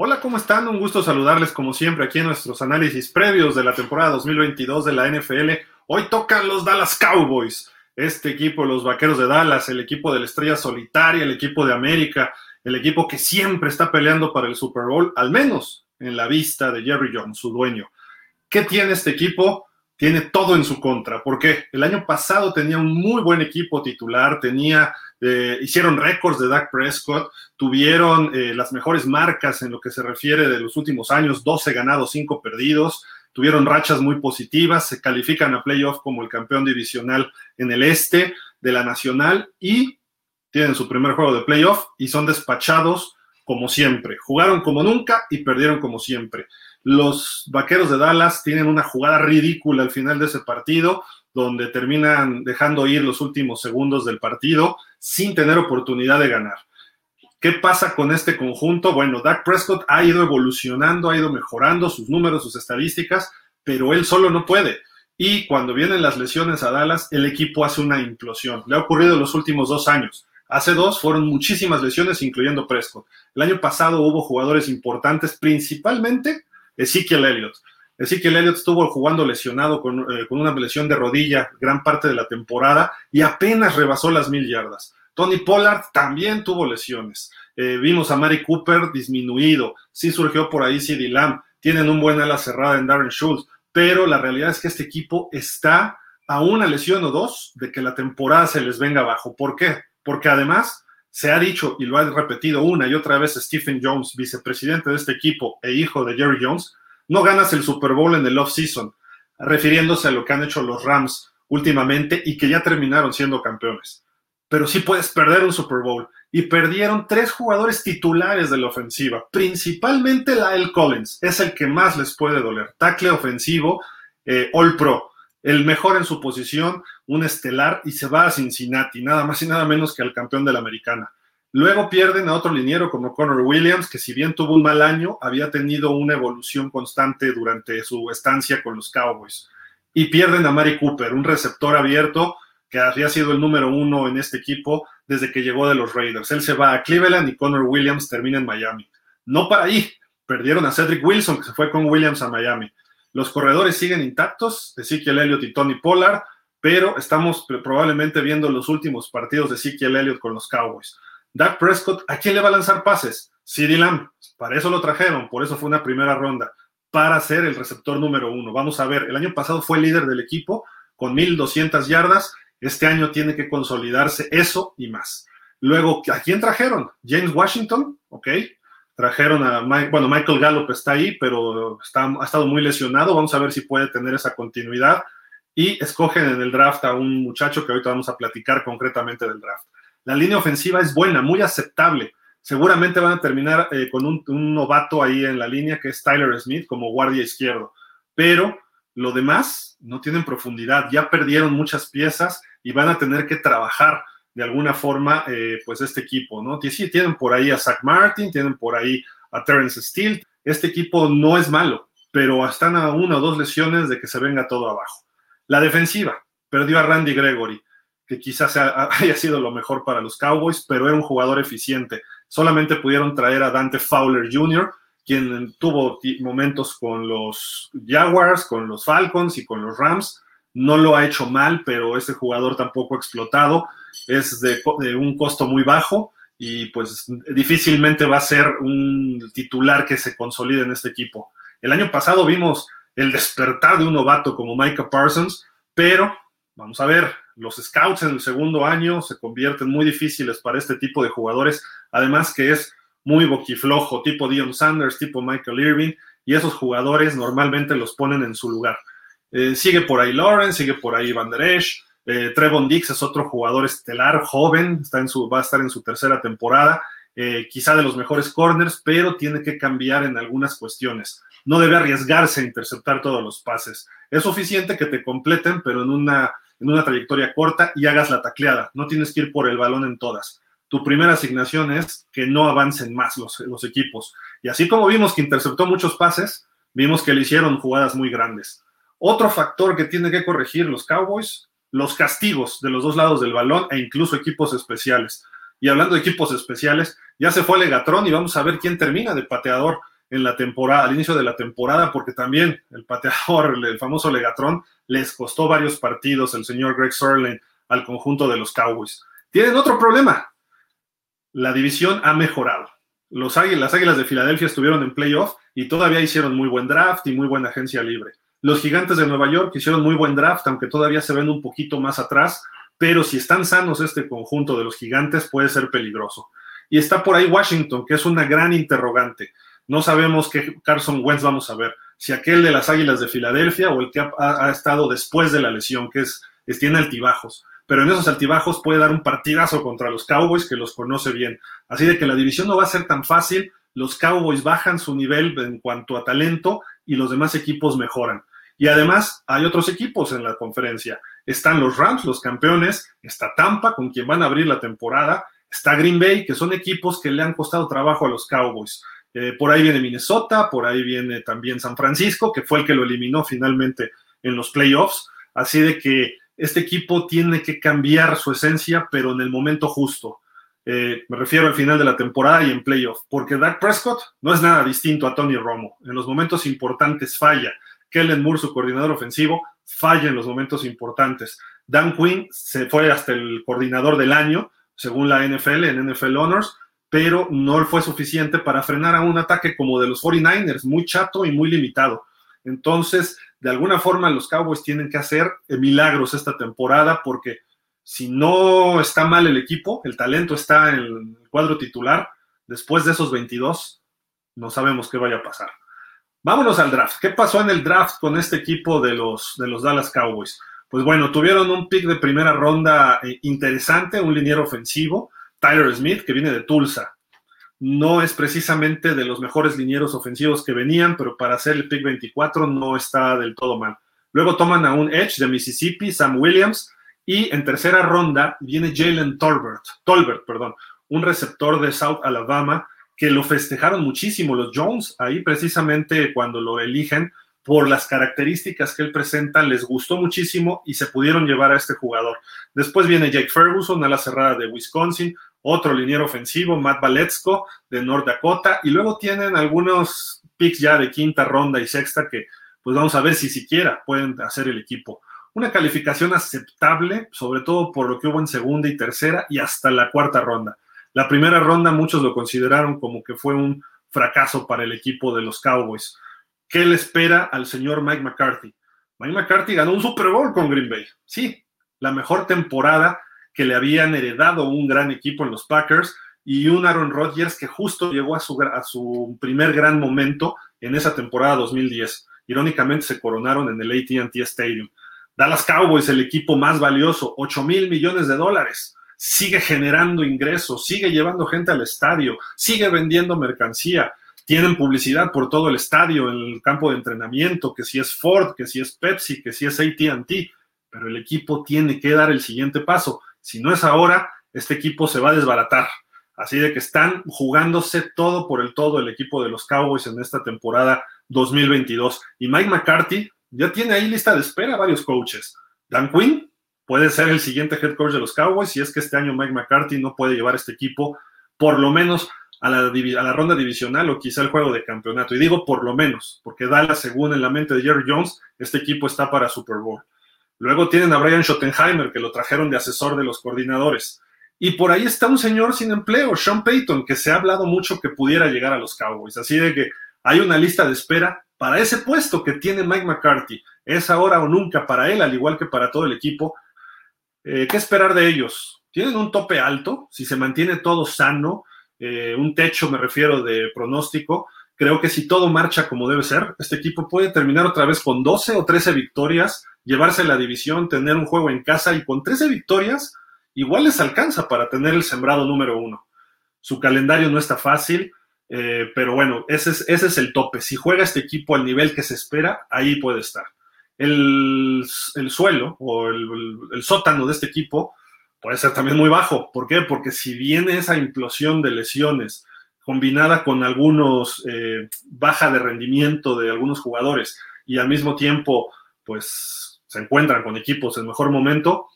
Hola, ¿cómo están? Un gusto saludarles como siempre aquí en nuestros análisis previos de la temporada 2022 de la NFL. Hoy tocan los Dallas Cowboys, este equipo, los Vaqueros de Dallas, el equipo de la estrella solitaria, el equipo de América, el equipo que siempre está peleando para el Super Bowl, al menos en la vista de Jerry Jones, su dueño. ¿Qué tiene este equipo? Tiene todo en su contra, porque el año pasado tenía un muy buen equipo titular, tenía eh, hicieron récords de Dak Prescott, tuvieron eh, las mejores marcas en lo que se refiere de los últimos años, 12 ganados, 5 perdidos, tuvieron rachas muy positivas, se califican a playoff como el campeón divisional en el este de la nacional y tienen su primer juego de playoff y son despachados como siempre. Jugaron como nunca y perdieron como siempre. Los Vaqueros de Dallas tienen una jugada ridícula al final de ese partido, donde terminan dejando ir los últimos segundos del partido sin tener oportunidad de ganar. ¿Qué pasa con este conjunto? Bueno, Dak Prescott ha ido evolucionando, ha ido mejorando sus números, sus estadísticas, pero él solo no puede. Y cuando vienen las lesiones a Dallas, el equipo hace una implosión. Le ha ocurrido en los últimos dos años. Hace dos fueron muchísimas lesiones, incluyendo Prescott. El año pasado hubo jugadores importantes, principalmente Ezekiel Elliott. Ezekiel Elliott estuvo jugando lesionado eh, con, una lesión de rodilla gran parte de la temporada y apenas rebasó las mil yardas. Tony Pollard también tuvo lesiones. Eh, vimos a Mari Cooper disminuido. Sí surgió por ahí CD Lamb. Tienen un buen ala cerrada en Darren Schultz. Pero la realidad es que este equipo está a una lesión o dos de que la temporada se les venga abajo. ¿Por qué? Porque además se ha dicho y lo ha repetido una y otra vez Stephen Jones, vicepresidente de este equipo e hijo de Jerry Jones, no ganas el Super Bowl en el off-season, refiriéndose a lo que han hecho los Rams últimamente y que ya terminaron siendo campeones. Pero sí puedes perder un Super Bowl. Y perdieron tres jugadores titulares de la ofensiva, principalmente Lyle Collins, es el que más les puede doler. Tackle ofensivo, eh, All Pro, el mejor en su posición, un estelar, y se va a Cincinnati, nada más y nada menos que al campeón de la americana. Luego pierden a otro liniero como Connor Williams, que si bien tuvo un mal año, había tenido una evolución constante durante su estancia con los Cowboys. Y pierden a Mari Cooper, un receptor abierto que había sido el número uno en este equipo desde que llegó de los Raiders. Él se va a Cleveland y Connor Williams termina en Miami. No para ahí, perdieron a Cedric Wilson, que se fue con Williams a Miami. Los corredores siguen intactos, Ezekiel Elliott y Tony Pollard, pero estamos probablemente viendo los últimos partidos de Ezekiel Elliott con los Cowboys. Dak Prescott, ¿a quién le va a lanzar pases? CeeDee Lamb. Para eso lo trajeron, por eso fue una primera ronda, para ser el receptor número uno. Vamos a ver, el año pasado fue líder del equipo con 1.200 yardas. Este año tiene que consolidarse eso y más. Luego, ¿a quién trajeron? James Washington, ok. Trajeron a, bueno, Michael Gallup está ahí, pero está, ha estado muy lesionado. Vamos a ver si puede tener esa continuidad. Y escogen en el draft a un muchacho que ahorita vamos a platicar concretamente del draft. La línea ofensiva es buena, muy aceptable. Seguramente van a terminar eh, con un, novato ahí en la línea que es Tyler Smith como guardia izquierdo. Pero lo demás no tienen profundidad. Ya perdieron muchas piezas y van a tener que trabajar de alguna forma eh, pues este equipo, ¿no? Sí, tienen por ahí a Zach Martin, tienen por ahí a Terrence Steele. Este equipo no es malo, pero están a una o dos lesiones de que se venga todo abajo. La defensiva, perdió a Randy Gregory que quizás haya sido lo mejor para los Cowboys, pero era un jugador eficiente. Solamente pudieron traer a Dante Fowler Jr., quien tuvo momentos con los Jaguars, con los Falcons y con los Rams. No lo ha hecho mal, pero ese jugador tampoco ha explotado. Es de, de un costo muy bajo y pues difícilmente va a ser un titular que se consolide en este equipo. El año pasado vimos el despertar de un novato como Micah Parsons, pero vamos a ver, los scouts en el segundo año se convierten muy difíciles para este tipo de jugadores, además que es muy boquiflojo, tipo Dion Sanders, tipo Michael Irving, y esos jugadores normalmente los ponen en su lugar. Eh, sigue por ahí Lawrence, sigue por ahí Van Der Esch, eh, Trevon Dix es otro jugador estelar, joven, está en su, va a estar en su tercera temporada, eh, quizá de los mejores corners, pero tiene que cambiar en algunas cuestiones. No debe arriesgarse a interceptar todos los pases. Es suficiente que te completen, pero en una en una trayectoria corta y hagas la tacleada. No tienes que ir por el balón en todas. Tu primera asignación es que no avancen más los, equipos. Y así como vimos que interceptó muchos pases, vimos que le hicieron jugadas muy grandes. Otro factor que tiene que corregir los Cowboys, los castigos de los dos lados del balón e incluso equipos especiales. Y hablando de equipos especiales, ya se fue Legatron y vamos a ver quién termina de pateador. En la temporada, al inicio de la temporada, porque también el pateador, el famoso Legatron, les costó varios partidos el señor Greg Sörlin al conjunto de los Cowboys. Tienen otro problema. La división ha mejorado. Los las Águilas de Filadelfia estuvieron en playoff y todavía hicieron muy buen draft y muy buena agencia libre. Los Gigantes de Nueva York hicieron muy buen draft, aunque todavía se ven un poquito más atrás, pero si están sanos este conjunto de los Gigantes puede ser peligroso. Y está por ahí Washington, que es una gran interrogante. No sabemos qué Carson Wentz vamos a ver, si aquel de las Águilas de Filadelfia o el que ha, estado después de la lesión, que es, es, tiene altibajos. Pero en esos altibajos puede dar un partidazo contra los Cowboys que los conoce bien. Así de que la división no va a ser tan fácil. Los Cowboys bajan su nivel en cuanto a talento y los demás equipos mejoran. Y además hay otros equipos en la conferencia. Están los Rams, los campeones, está Tampa, con quien van a abrir la temporada, está Green Bay, que son equipos que le han costado trabajo a los Cowboys. Eh, por ahí viene Minnesota, por ahí viene también San Francisco, que fue el que lo eliminó finalmente en los playoffs. Así de que este equipo tiene que cambiar su esencia, pero en el momento justo. Eh, me refiero al final de la temporada y en playoff, porque Dak Prescott no es nada distinto a Tony Romo. En los momentos importantes falla. Kellen Moore, su coordinador ofensivo, falla en los momentos importantes. Dan Quinn se fue hasta el coordinador del año, según la NFL, en NFL Honors, pero no fue suficiente para frenar a un ataque como de los 49ers, muy chato y muy limitado. Entonces, de alguna forma, los Cowboys tienen que hacer milagros esta temporada porque si no está mal el equipo, el talento está en el cuadro titular, después de esos 22, no sabemos qué vaya a pasar. Vámonos al draft. ¿Qué pasó en el draft con este equipo de los, de los Dallas Cowboys? Pues bueno, tuvieron un pick de primera ronda eh, interesante, un liniero ofensivo, Tyler Smith, que viene de Tulsa. No es precisamente de los mejores linieros ofensivos que venían, pero para hacer el pick 24 no está del todo mal. Luego toman a un Edge de Mississippi, Sam Williams, y en tercera ronda viene Jalen Tolbert, Tolbert, perdón, un receptor de South Alabama que lo festejaron muchísimo los Jones ahí precisamente cuando lo eligen por las características que él presenta, les gustó muchísimo y se pudieron llevar a este jugador. Después viene Jake Ferguson, a la cerrada de Wisconsin, otro liniero ofensivo, Matt Valetsko de North Dakota, y luego tienen algunos picks ya de quinta ronda y sexta que pues vamos a ver si siquiera pueden hacer el equipo. Una calificación aceptable, sobre todo por lo que hubo en segunda y tercera y hasta la cuarta ronda. La primera ronda muchos lo consideraron como que fue un fracaso para el equipo de los Cowboys. ¿Qué le espera al señor Mike McCarthy? Mike McCarthy ganó un Super Bowl con Green Bay. Sí, la mejor temporada que le habían heredado un gran equipo en los Packers y un Aaron Rodgers que justo llegó a su, a su primer gran momento en esa temporada 2010. Irónicamente se coronaron en el ATT Stadium. Dallas Cowboys, el equipo más valioso, 8 mil millones de dólares. Sigue generando ingresos, sigue llevando gente al estadio, sigue vendiendo mercancía tienen publicidad por todo el estadio, en el campo de entrenamiento, que si es Ford, que si es Pepsi, que si es ATT, pero el equipo tiene que dar el siguiente paso. Si no es ahora, este equipo se va a desbaratar. Así de que están jugándose todo por el todo el equipo de los Cowboys en esta temporada 2022. Y Mike McCarthy ya tiene ahí lista de espera varios coaches. Dan Quinn puede ser el siguiente head coach de los Cowboys si es que este año Mike McCarthy no puede llevar este equipo por lo menos a la, a la, ronda divisional o quizá el juego de campeonato. Y digo por lo menos, porque Dallas, según en la mente de Jerry Jones, este equipo está para Super Bowl. Luego tienen a Brian Schottenheimer, que lo trajeron de asesor de los coordinadores. Y por ahí está un señor sin empleo, Sean Payton, que se ha hablado mucho que pudiera llegar a los Cowboys. Así de que hay una lista de espera para ese puesto que tiene Mike McCarthy. Es ahora o nunca para él, al igual que para todo el equipo. Eh, ¿Qué esperar de ellos? Tienen un tope alto, si se mantiene todo sano, eh, un techo, me refiero, de pronóstico. Creo que si todo marcha como debe ser, este equipo puede terminar otra vez con 12 o 13 victorias, llevarse la división, tener un juego en casa y con 13 victorias igual les alcanza para tener el sembrado número uno. Su calendario no está fácil, eh, pero bueno, ese es, ese es el tope. Si juega este equipo al nivel que se espera, ahí puede estar. El, suelo o el, sótano de este equipo puede ser también muy bajo. ¿Por qué? Porque si viene esa implosión de lesiones combinada con algunos eh, baja de rendimiento de algunos jugadores y al mismo tiempo pues se encuentran con equipos en mejor momento,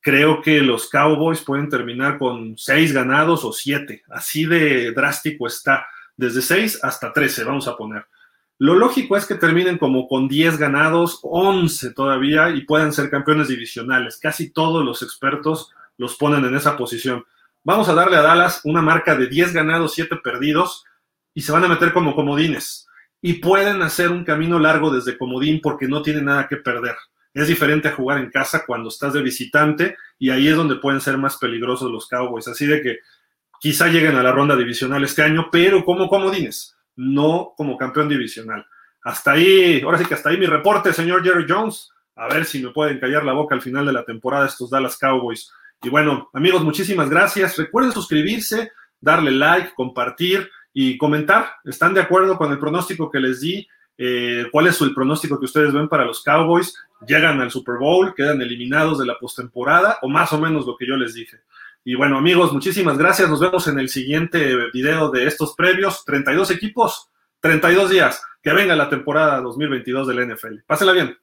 creo que los Cowboys pueden terminar con seis ganados o siete. Así de drástico está. desde 6 hasta 13, vamos a poner. Lo lógico es que terminen como con 10 ganados, 11 todavía, y puedan ser campeones divisionales. Casi todos los expertos los ponen en esa posición. Vamos a darle a Dallas una marca de 10 ganados, 7 perdidos, y se van a meter como comodines. Y pueden hacer un camino largo desde comodín porque no tienen nada que perder. Es diferente a jugar en casa cuando estás de visitante y ahí es donde pueden ser más peligrosos los Cowboys. Así de que quizá lleguen a la ronda divisional este año, pero como comodines, no como campeón divisional. Hasta ahí, ahora sí que hasta ahí mi reporte, señor Jerry Jones. A ver si me pueden callar la boca al final de la temporada estos Dallas Cowboys. Y bueno, amigos, muchísimas gracias. Recuerden suscribirse, darle like, compartir y comentar. ¿Están de acuerdo con el pronóstico que les di? Eh, ¿Cuál es el pronóstico que ustedes ven para los Cowboys? ¿Llegan al Super Bowl? ¿Quedan eliminados de la postemporada? O más o menos lo que yo les dije. Y bueno, amigos, muchísimas gracias. Nos vemos en el siguiente video de estos previos. 32 equipos, 32 días. Que venga la temporada 2022 del NFL. Pásenla bien.